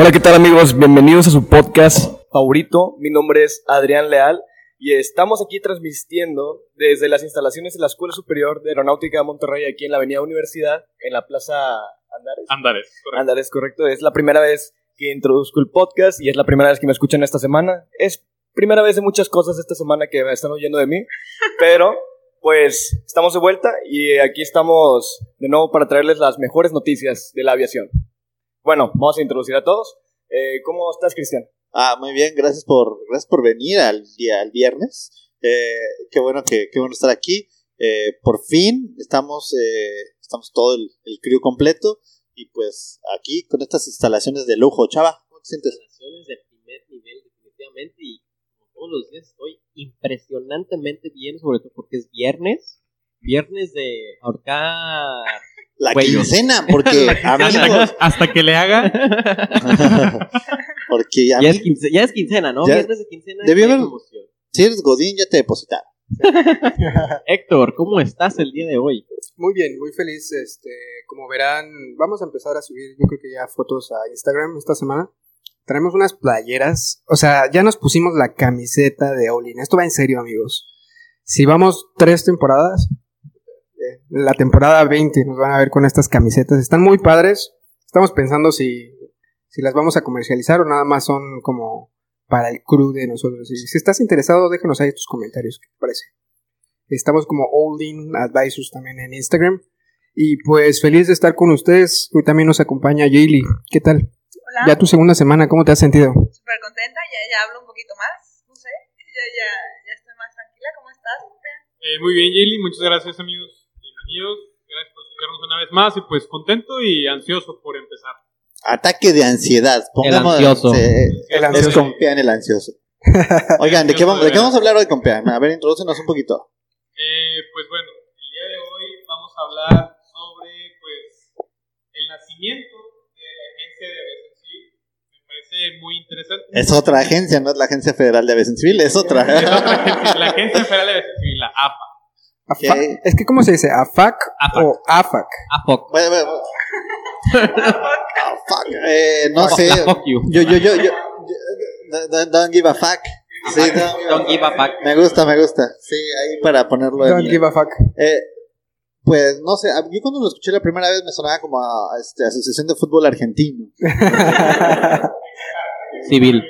Hola, ¿qué tal amigos? Bienvenidos a su podcast favorito. Mi nombre es Adrián Leal y estamos aquí transmitiendo desde las instalaciones de la Escuela Superior de Aeronáutica de Monterrey, aquí en la Avenida Universidad, en la Plaza Andares. Andares, correcto. Andares, correcto. Es la primera vez que introduzco el podcast y es la primera vez que me escuchan esta semana. Es primera vez de muchas cosas esta semana que me están oyendo de mí, pero pues estamos de vuelta y aquí estamos de nuevo para traerles las mejores noticias de la aviación. Bueno, vamos a introducir a todos. Eh, ¿Cómo estás, Cristian? Ah, muy bien, gracias por, gracias por venir al día, al viernes. Eh, qué bueno que, qué bueno estar aquí. Eh, por fin estamos, eh, estamos todo el, el crew completo y pues aquí con estas instalaciones de lujo. Chava, ¿cómo te sientes? instalaciones de primer nivel definitivamente y como todos los días estoy impresionantemente bien, sobre todo porque es viernes, viernes de ahorcar La Güey, quincena, porque amigos, Hasta, hasta que le haga. porque ya, es quincena, ya es quincena, ¿no? Ya- viernes de quincena. Debió haber- emoción. si eres Godín ya te depositaron. Héctor, ¿cómo estás el día de hoy? Muy bien, muy feliz. Este, como verán, vamos a empezar a subir, yo creo que ya fotos a Instagram esta semana. Traemos unas playeras, o sea, ya nos pusimos la camiseta de Olin. Esto va en serio, amigos. Si vamos tres temporadas, la temporada 20 nos van a ver con estas camisetas. Están muy padres. Estamos pensando si, si las vamos a comercializar o nada más son como para el crew de nosotros. Y si estás interesado, déjanos ahí tus comentarios, ¿qué te parece? Estamos como Holding Advisors también en Instagram. Y pues feliz de estar con ustedes. Hoy también nos acompaña Jaylee. ¿Qué tal? Hola, Ya tu segunda semana, ¿cómo te has sentido? súper contenta, ya, ya hablo un poquito más, no sé, ya, ya, ya estoy más tranquila. ¿Cómo estás? Eh, muy bien, Jaylee. Muchas gracias, amigos. Bienvenidos. Gracias por escucharnos una vez más. Y pues contento y ansioso por empezar. Ataque de ansiedad. Pongamos, ansioso. eh, El es ansioso. Compean el ansioso. Oigan, ¿de qué, vamos, ¿de qué vamos a hablar hoy, Compean? A ver, introdúcenos un poquito. Eh, pues bueno, el día de hoy vamos a hablar sobre pues el nacimiento de la agencia de aviación civil. Me parece muy interesante. Es otra agencia, no es la Agencia Federal de Aviación Civil, es otra. Es otra agencia, la Agencia Federal de Aviación. Es que, ¿cómo se dice? ¿AFAC AFAC. o AFAC? Fuck. Bueno, bueno. Eh, no sé. Yo, yo, yo, yo. yo- Don't, don't give a fuck. Sí, don't, Don't give a fuck. Me gusta, me gusta. Sí, ahí para ponerlo en. Don't give a fuck. Eh, pues no sé, yo cuando lo escuché la primera vez me sonaba como a, a, este, Asociación de Fútbol Argentino. Civil.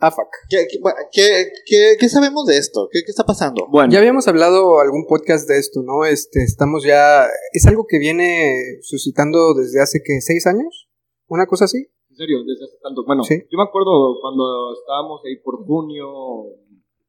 AFAC. ¿Qué, qué, qué, qué- qué sabemos de esto? ¿Qué, qué está pasando? Bueno, Ya habíamos hablado algún podcast de esto, ¿no? Este, estamos ya. Es algo que viene suscitando desde hace que seis años, una cosa así. en serio, desde hace tanto. Bueno, Sí. yo me acuerdo cuando estábamos ahí por junio,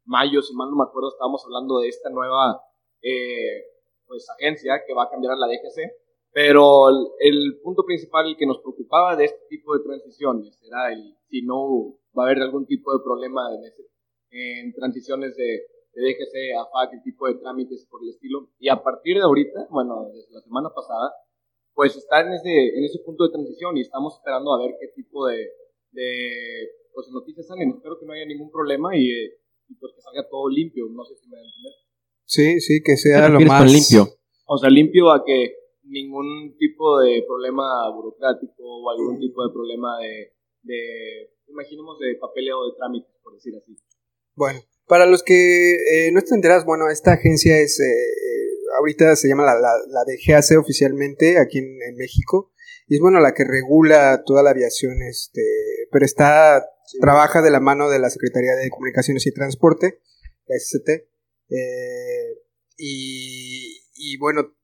mayo, si mal no me acuerdo, estábamos hablando de esta nueva eh, pues, agencia que va a cambiar a la DGC. Pero el, el punto principal que nos preocupaba de este tipo de transiciones era el si no va a haber algún tipo de problema en, ese- en transiciones de, de DGC a FAC, el tipo de trámites por el estilo. Y a partir de ahorita, bueno, desde la semana pasada, pues está en ese, en ese punto de transición y estamos esperando a ver qué tipo de, de pues, noticias salen. Espero que no haya ningún problema y, y, pues que salga todo limpio. No sé si me van a entender. Sí, sí, que ¿Qué sea lo más. limpio? O sea, limpio a que ningún tipo de problema burocrático o algún tipo de problema de, de imaginemos, de papeleo de trámites, por decir así. Bueno, para los que eh, no estén enterados, bueno, esta agencia es, eh, eh, ahorita se llama la, la, la de GAC oficialmente aquí en, en México, y es bueno la que regula toda la aviación, este, pero está, trabaja de la mano de la Secretaría de Comunicaciones y Transporte, la SCT, eh, y, y bueno,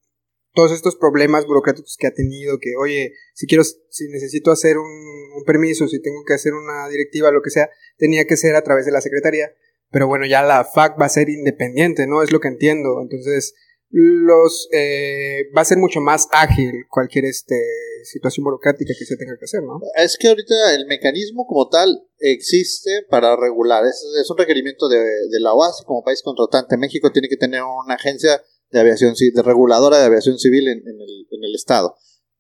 todos estos problemas burocráticos que ha tenido, que oye, si quiero, si necesito hacer un, un permiso, si tengo que hacer una directiva, lo que sea, tenía que ser a través de la secretaría, pero bueno, ya la FAC va a ser independiente, ¿no? Es lo que entiendo. Entonces, los eh, va a ser mucho más ágil cualquier este situación burocrática que se tenga que hacer, ¿no? Es que ahorita el mecanismo como tal existe para regular. Es, es un requerimiento de, de la OASI como país contratante. México tiene que tener una agencia de aviación ci- de reguladora de aviación civil en, en el, en el estado.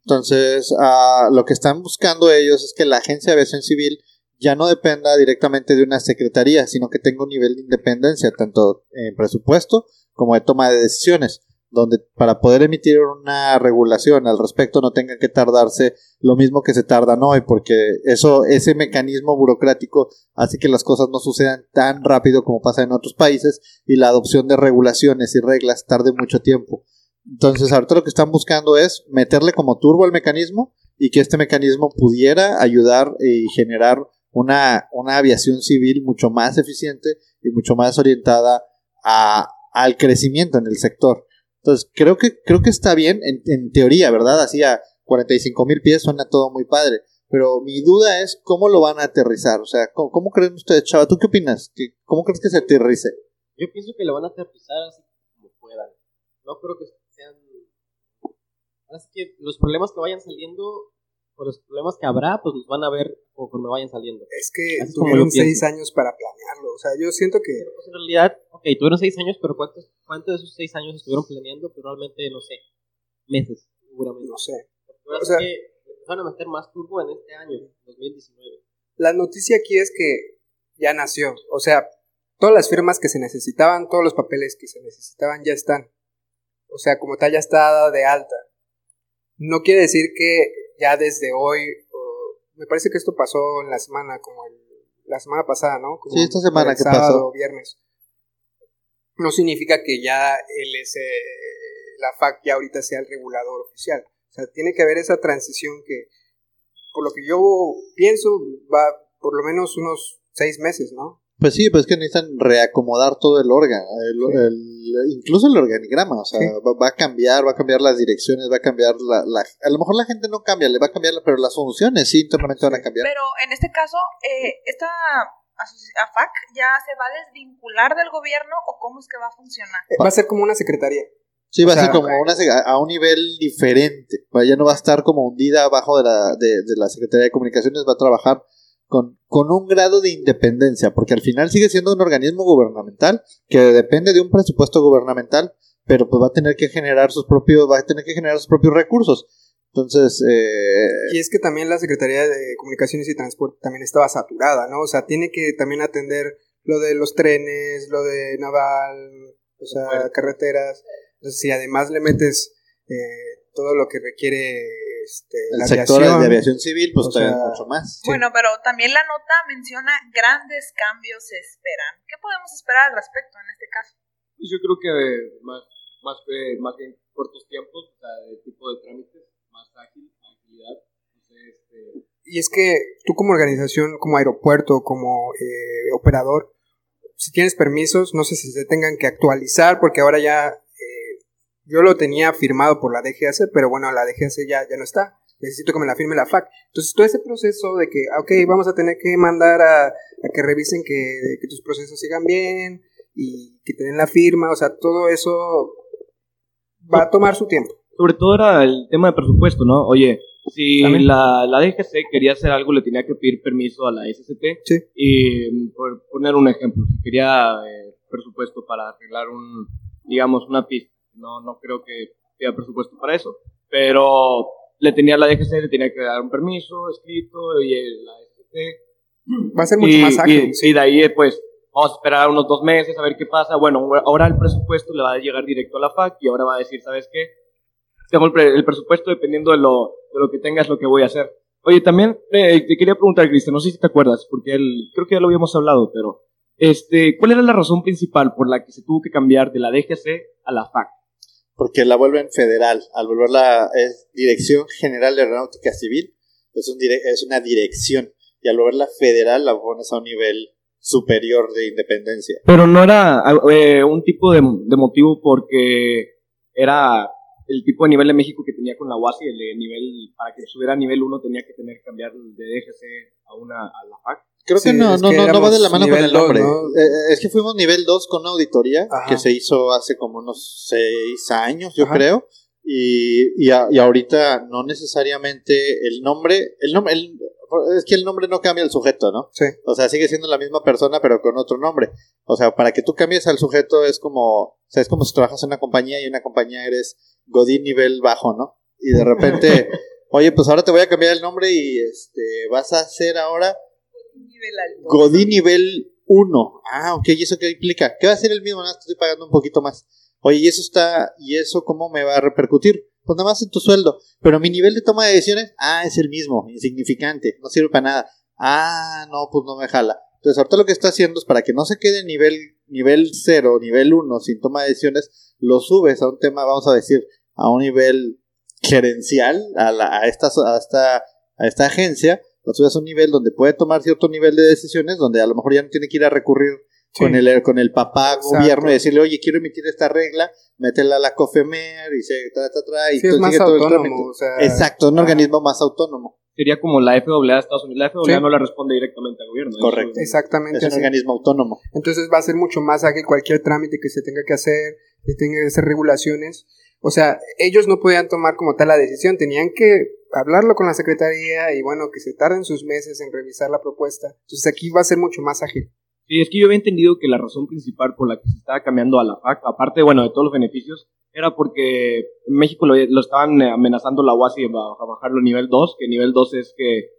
Entonces, ah, lo que están buscando ellos es que la agencia de aviación civil ya no dependa directamente de una secretaría, sino que tenga un nivel de independencia, tanto en presupuesto como de toma de decisiones, donde para poder emitir una regulación al respecto no tengan que tardarse lo mismo que se tardan hoy, porque eso, ese mecanismo burocrático hace que las cosas no sucedan tan rápido como pasa en otros países y la adopción de regulaciones y reglas tarde mucho tiempo. Entonces, ahorita lo que están buscando es meterle como turbo al mecanismo y que este mecanismo pudiera ayudar y generar una, una aviación civil mucho más eficiente y mucho más orientada a, al crecimiento en el sector. Entonces, creo que, creo que está bien en, teoría, ¿verdad? Así a 45 mil pies suena todo muy padre. Pero mi duda es cómo lo van a aterrizar. O sea, ¿cómo, creen ustedes, Chava? ¿Tú qué opinas? ¿Qué- ¿Cómo crees que se aterrice? Yo pienso que lo van a aterrizar así como puedan. No creo que sean. Así que los problemas que vayan saliendo, o los problemas que habrá, pues los van a ver conforme vayan saliendo. Es que Así tuvieron seis años para planearlo. O sea, yo siento que Pero pues en realidad, ok, tuvieron seis años, pero ¿cuántos, cuántos de esos seis años estuvieron planeando? Pues realmente, no sé, meses, seguramente. no sé. Porque o sea- que a meter más turbo en este año, 2019. La noticia aquí es que ya nació. O sea, todas las firmas que se necesitaban, todos los papeles que se necesitaban ya están. O sea, como tal ya está dada de alta. No quiere decir que ya desde hoy, o- me parece que esto pasó en la semana, como el- la semana pasada, ¿no? Como Sí, esta semana el que sábado pasó. viernes. No significa que ya él es, eh, la FAC ya ahorita sea el regulador oficial. O sea, tiene que haber esa transición que, por lo que yo pienso, va por lo menos unos seis meses, ¿no? Pues sí, pues es que necesitan reacomodar todo el órgano, el- el- incluso el organigrama, o sea, Sí. va, va a cambiar, va a cambiar las direcciones, va a cambiar la, la- a lo mejor la gente no cambia, le va a cambiar, la- pero las funciones sí internamente van a cambiar. Pero en este caso, eh, ¿esta AFAC ya se va a desvincular del gobierno o cómo es que va a funcionar? Eh, Va a ser como una secretaría. Sí, va o a ser como una, sec- a, un nivel diferente, ya no va a estar como hundida abajo de la, de, de la Secretaría de Comunicaciones, va a trabajar con, con un grado de independencia, porque al final sigue siendo un organismo gubernamental que depende de un presupuesto gubernamental, pero pues va a tener que generar sus propios, va a tener que generar sus propios recursos. Entonces, eh, Y es que también la Secretaría de Comunicaciones y Transporte también estaba saturada, ¿no? O sea, tiene que también atender lo de los trenes, lo de naval, o sea, carreteras. Entonces, si además le metes eh, todo lo que requiere este, el la sector aviación, de aviación civil, pues o todavía sea, mucho más. Sí. Bueno, pero también la nota menciona grandes cambios se esperan. ¿Qué podemos esperar al respecto en este caso? Pues yo creo que de más, más, eh, más bien cortos tiempos, o sea, de tipo de trámites, más ágil, agilidad. Sé, este, Y es que tú como organización, como aeropuerto, como eh, operador, si tienes permisos, no sé si se tengan que actualizar, porque ahora ya yo lo tenía firmado por la DGAC, pero bueno, la DGAC ya, ya no está. Necesito que me la firme la FAC. Entonces, todo ese proceso de que, ah, ok, vamos a tener que mandar a, a que revisen que, que tus procesos sigan bien y que te den la firma, o sea, todo eso va a tomar su tiempo. sobre todo era el tema de presupuesto, ¿no? Oye, si También. la, la DGC quería hacer algo, le tenía que pedir permiso a la SCT. Sí. Y mm, por poner un ejemplo, si quería eh, presupuesto para arreglar un, digamos, una pista, no, no creo que pida presupuesto para eso, pero le tenía la DGC, le tenía que dar un permiso escrito y el- la SCT Va a ser mucho y, más ágil. y- y de ahí, pues, vamos a esperar unos dos meses a ver qué pasa. Bueno, ahora el presupuesto le va a llegar directo a la FAC y ahora va a decir, ¿sabes qué? Tengo el, pre- el presupuesto dependiendo de lo, de lo que tengas, lo que voy a hacer. Oye, también eh, te quería preguntar, Cristian, no sé si te acuerdas, porque él, creo que ya lo habíamos hablado, pero, este, ¿cuál era la razón principal por la que se tuvo que cambiar de la DGC a la FAC? Porque la vuelven federal, al volverla es Dirección General de Aeronáutica Civil, es, un dire- es una dirección, y al volverla federal la pones a un nivel superior de independencia. Pero no era eh, un tipo de, de motivo porque era el tipo de nivel de México que tenía con la UASI, el de nivel, para que subiera a nivel 1 tenía que tener que cambiar de DGC a una a la FAC. Creo que no, no, que no, no va de la mano con el dos, nombre. ¿no? Eh, es que fuimos nivel 2 con una auditoría Ajá. que se hizo hace como unos 6 años, yo Ajá. creo. Y, y, a- y ahorita no necesariamente el nombre, el nombre, el- es que el nombre no cambia el sujeto, ¿no? Sí. O sea, sigue siendo la misma persona, pero con otro nombre. O sea, para que tú cambies al sujeto es como, o sea, es como si trabajas en una compañía y en una compañía eres Godín nivel bajo, ¿no? Y de repente, oye, pues ahora te voy a cambiar el nombre y este, vas a hacer ahora. Godín nivel 1. Ah, ok, ¿y eso qué implica? Que va a ser el mismo, nada estoy pagando un poquito más. Oye, ¿y eso está, y eso cómo me va a repercutir? Pues nada más en tu sueldo. Pero mi nivel de toma de decisiones, ah, es el mismo, insignificante, no sirve para nada. Ah, no, pues no me jala. Entonces, ahorita lo que está haciendo es para que no se quede nivel, nivel 0, nivel 1, sin toma de decisiones, lo subes a un tema, vamos a decir, a un nivel gerencial, a, la, a, esta, a, esta, a esta agencia, lo subes a un nivel donde puede tomar cierto nivel de decisiones, donde a lo mejor ya no tiene que ir a recurrir Sí. con el con el papá Exacto. gobierno y decirle, oye, quiero emitir esta regla, métela a la COFEMER y se tra, tra, tra, y Sí, es todo- más sigue todo el autónomo. trámite. O sea, Exacto, un organismo más autónomo. Sería como la FAA de Estados Unidos. La FAA Sí. no le responde directamente al gobierno. Correcto. Exactamente. Es un organismo autónomo. Entonces va a ser mucho más ágil cualquier trámite que se tenga que hacer, que tenga que hacer regulaciones. O sea, ellos no podían tomar como tal la decisión, tenían que hablarlo con la secretaría y bueno, que se tarden sus meses en revisar la propuesta. Entonces aquí va a ser mucho más ágil. Sí, es que yo había entendido que la razón principal por la que se estaba cambiando a la FAC, aparte, bueno, de todos los beneficios, era porque en México lo, lo estaban eh, amenazando la UASI a, bajarlo a nivel 2, que nivel 2 es que,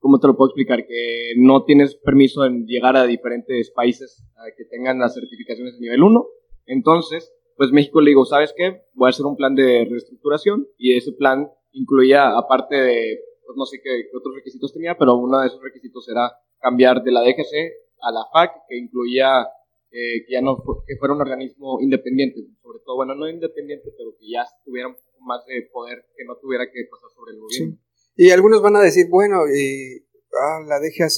¿cómo te lo puedo explicar? Que no tienes permiso en llegar a diferentes países que tengan las certificaciones de nivel 1. Entonces, pues México le digo, ¿sabes qué? Voy a hacer un plan de reestructuración y ese plan incluía, aparte de, pues no sé qué, qué otros requisitos tenía, pero uno de esos requisitos era cambiar de la DGC a la FAC, que incluía eh, que ya no fu- que fuera un organismo independiente, sobre todo, bueno, no independiente, pero que ya tuviera un poco más de poder, que no tuviera que pasar sobre el gobierno. Y algunos van a decir, bueno, eh, ah, la DGAC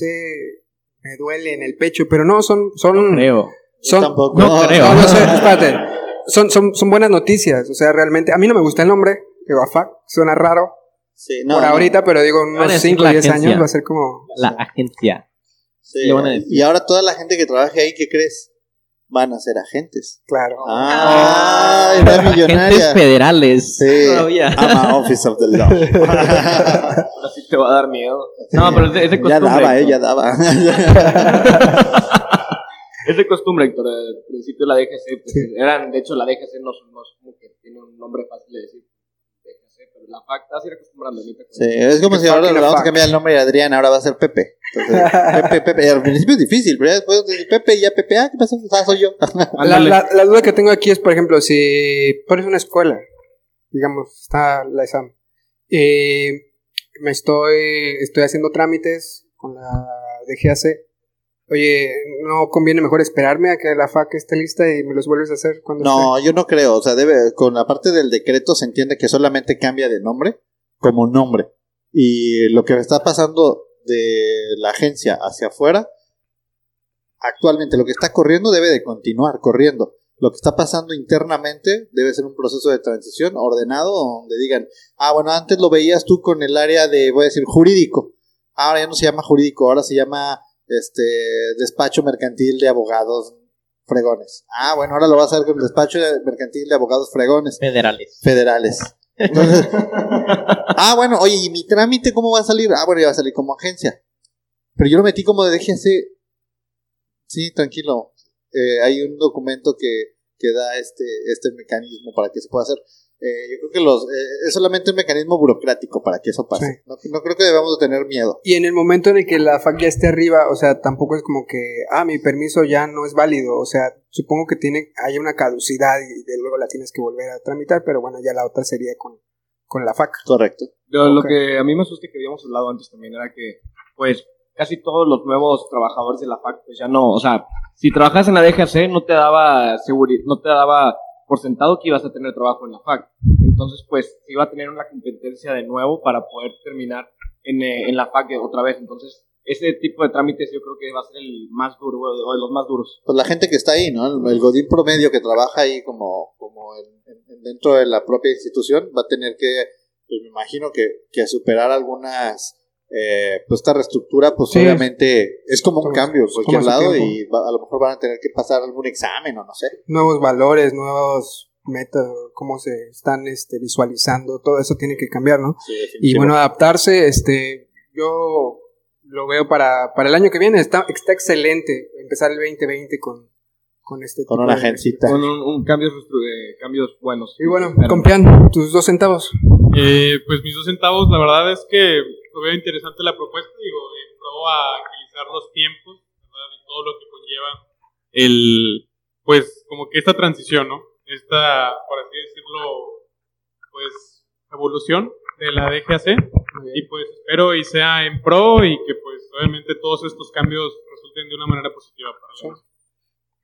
me duele en el pecho, pero no, son... son Creo. son, tampoco. No, creo. no, no espérate. Son, son, son buenas noticias, o sea, realmente, a mí no me gusta el nombre, digo, AFAC, suena raro Sí, no, por no. ahorita, pero digo, unos decir 5 o la 10 agencia. años va a ser como... La agencia. Sí, le van a decir. Y ahora toda la gente que trabaje ahí, ¿qué crees? Van a ser agentes. Claro. Ah, era Agentes millonaria. federales. Sí, Todavía. I'm office of the law. Ahora sí te va a dar miedo. No, pero es de, es de ya costumbre. daba, eh, ya daba. Es de costumbre, Héctor. Al principio la DGC, pues, Sí. eran, de hecho, la DGC no, no es como que tiene un nombre fácil de decir. DGC, pero la FAC, vas a ir acostumbrando. ahorita con- Sí, es como si ahora le vamos a cambiar el nombre de Adrián, ahora va a ser Pepe. Entonces, Pepe, Pepe. Y al principio es difícil, pero ya después de Pepe y ya Pepe, ah, ¿qué pasó? Ah, soy yo. La, Ándale. la, la duda que tengo aquí es, por ejemplo, si pones una escuela, digamos, está la examen, y me estoy, estoy haciendo trámites con la DGAC, oye, ¿no conviene mejor esperarme a que la FAC esté lista y me los vuelves a hacer cuando No, yo no creo. O sea, debe, con la parte del decreto se entiende que solamente cambia de nombre como nombre. Y lo que está pasando de la agencia hacia afuera, actualmente lo que está corriendo debe de continuar corriendo. Lo que está pasando internamente debe ser un proceso de transición ordenado donde digan, ah, bueno, antes lo veías tú con el área de, voy a decir, jurídico. Ahora ya no se llama jurídico, ahora se llama este despacho mercantil de abogados fregones. Ah, bueno, ahora lo vas a hacer con el despacho de- mercantil de abogados fregones Federales. federales. Entonces, ah, bueno, oye, ¿y mi trámite cómo va a salir? Ah, bueno, ya va a salir como agencia. Pero yo lo metí como de DGC. Sí, tranquilo. Eh, hay un documento que, que da este, este mecanismo para que se pueda hacer. Eh, yo creo que los, eh, es solamente un mecanismo burocrático para que eso pase. Sí. No, no creo que debamos de tener miedo. Y en el momento en el que la FAC ya esté arriba, o sea, tampoco es como que, ah, mi permiso ya no es válido. O sea, supongo que tiene, hay una caducidad y de luego la tienes que volver a tramitar, pero bueno, ya la otra sería con, con la FAC. Correcto. Lo, que a mí me asusta y que habíamos hablado antes también era que, pues, casi todos los nuevos trabajadores de la FAC, pues ya no, o sea, si trabajas en la DGC no te daba seguridad, no te daba por sentado que ibas a tener trabajo en la FAC. Entonces, pues, iba a tener una competencia de nuevo para poder terminar en, eh, en la FAC otra vez. Entonces, ese tipo de trámites yo creo que va a ser el más duro, o de los más duros. Pues la gente que está ahí, ¿no? El, el godín promedio que trabaja ahí como, como en, en- en dentro de la propia institución va a tener que, pues me imagino que, que superar algunas eh, pues esta reestructura, pues Sí. obviamente es como un cambio en cualquier lado tiempo. y va- a lo mejor van a tener que pasar algún examen o no sé. Nuevos valores, nuevos metas, cómo se están este, visualizando, todo eso tiene que cambiar, ¿no? Y bueno, adaptarse, este, yo lo veo para, para el año que viene, está, está excelente empezar el 2020 con, con este con tipo una agencita. Con un, un cambios, eh, cambios buenos. Y bueno, Pero- Compián, tus dos centavos. Eh, pues mis dos centavos, la verdad es que lo veo interesante la propuesta, digo, en pro a agilizar los tiempos, ¿verdad? Y todo lo que conlleva el, pues, como que esta transición, ¿no? Esta, por así decirlo, pues, evolución de la DGAC. Y pues espero y sea en pro y que pues obviamente todos estos cambios resulten de una manera positiva para la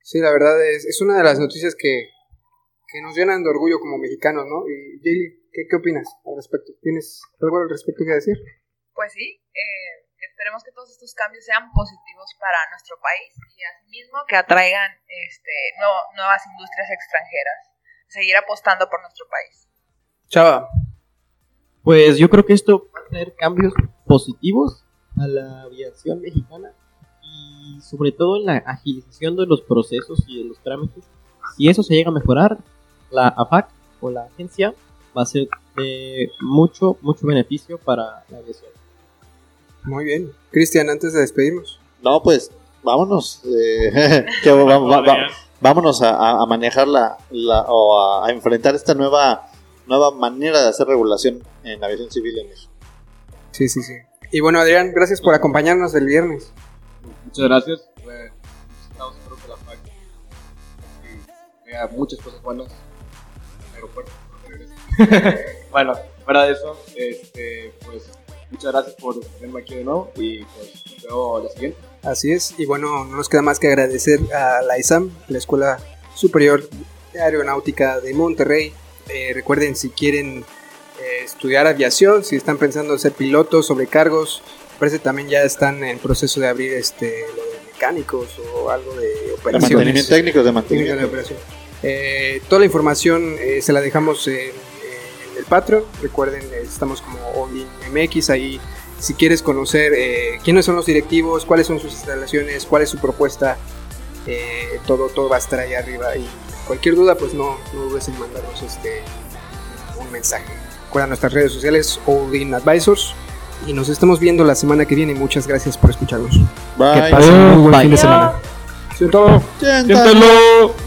Sí, la verdad es, es una de las noticias que, que nos llenan de orgullo como mexicanos, ¿no? Y Jaylee, ¿qué, ¿qué opinas al respecto? ¿Tienes algo al respecto que decir? Pues sí, eh, esperemos que todos estos cambios sean positivos para nuestro país y asimismo que atraigan este, nuevo- nuevas industrias extranjeras. Seguir apostando por nuestro país. Chava, Pues yo creo que esto va a traer cambios positivos a la aviación mexicana y sobre todo en la agilización de los procesos y de los trámites. Si eso se llega a mejorar, la AFAC o la agencia va a ser de mucho, mucho beneficio para la aviación. Muy bien. Cristian, antes de despedirnos. No, pues vámonos. eh, que va- va- va- Adrián. vámonos a, manejar la, la- o a, a enfrentar esta nueva nueva manera de hacer regulación en la aviación civil en México. Sí, sí, sí. Y bueno, Adrián, gracias por acompañarnos el viernes. Muchas gracias. Eh, Estamos seguros que la FAC y vea muchas cosas buenas en el aeropuerto. bueno, fuera de eso, este, pues muchas gracias por tenerme aquí de nuevo y pues nos veo la siguiente. Así es. Y bueno, no nos queda más que agradecer a la ISAM, la Escuela Superior de Aeronáutica de Monterrey. Eh, recuerden, si quieren eh, estudiar aviación, si están pensando ser pilotos, sobrecargos, parece también ya están en proceso de abrir este lo de mecánicos o algo de De operaciones. mantenimiento técnico, de Técnica de mantenimiento. operación. Eh, toda la información eh, se la dejamos en, en el Patreon. Recuerden, eh, estamos como All-in MX. Ahí, si quieres conocer eh, quiénes son los directivos, cuáles son sus instalaciones, cuál es su propuesta, eh, todo, todo va a estar ahí arriba. Y cualquier duda, pues no, no dudes en mandarnos este, un mensaje. Recuerda nuestras redes sociales, All-in Advisors. Y nos estamos viendo la semana que viene. Muchas gracias por escucharnos. Bye. Que pasen un muy buen fin de semana. Siéntalo. Siéntalo.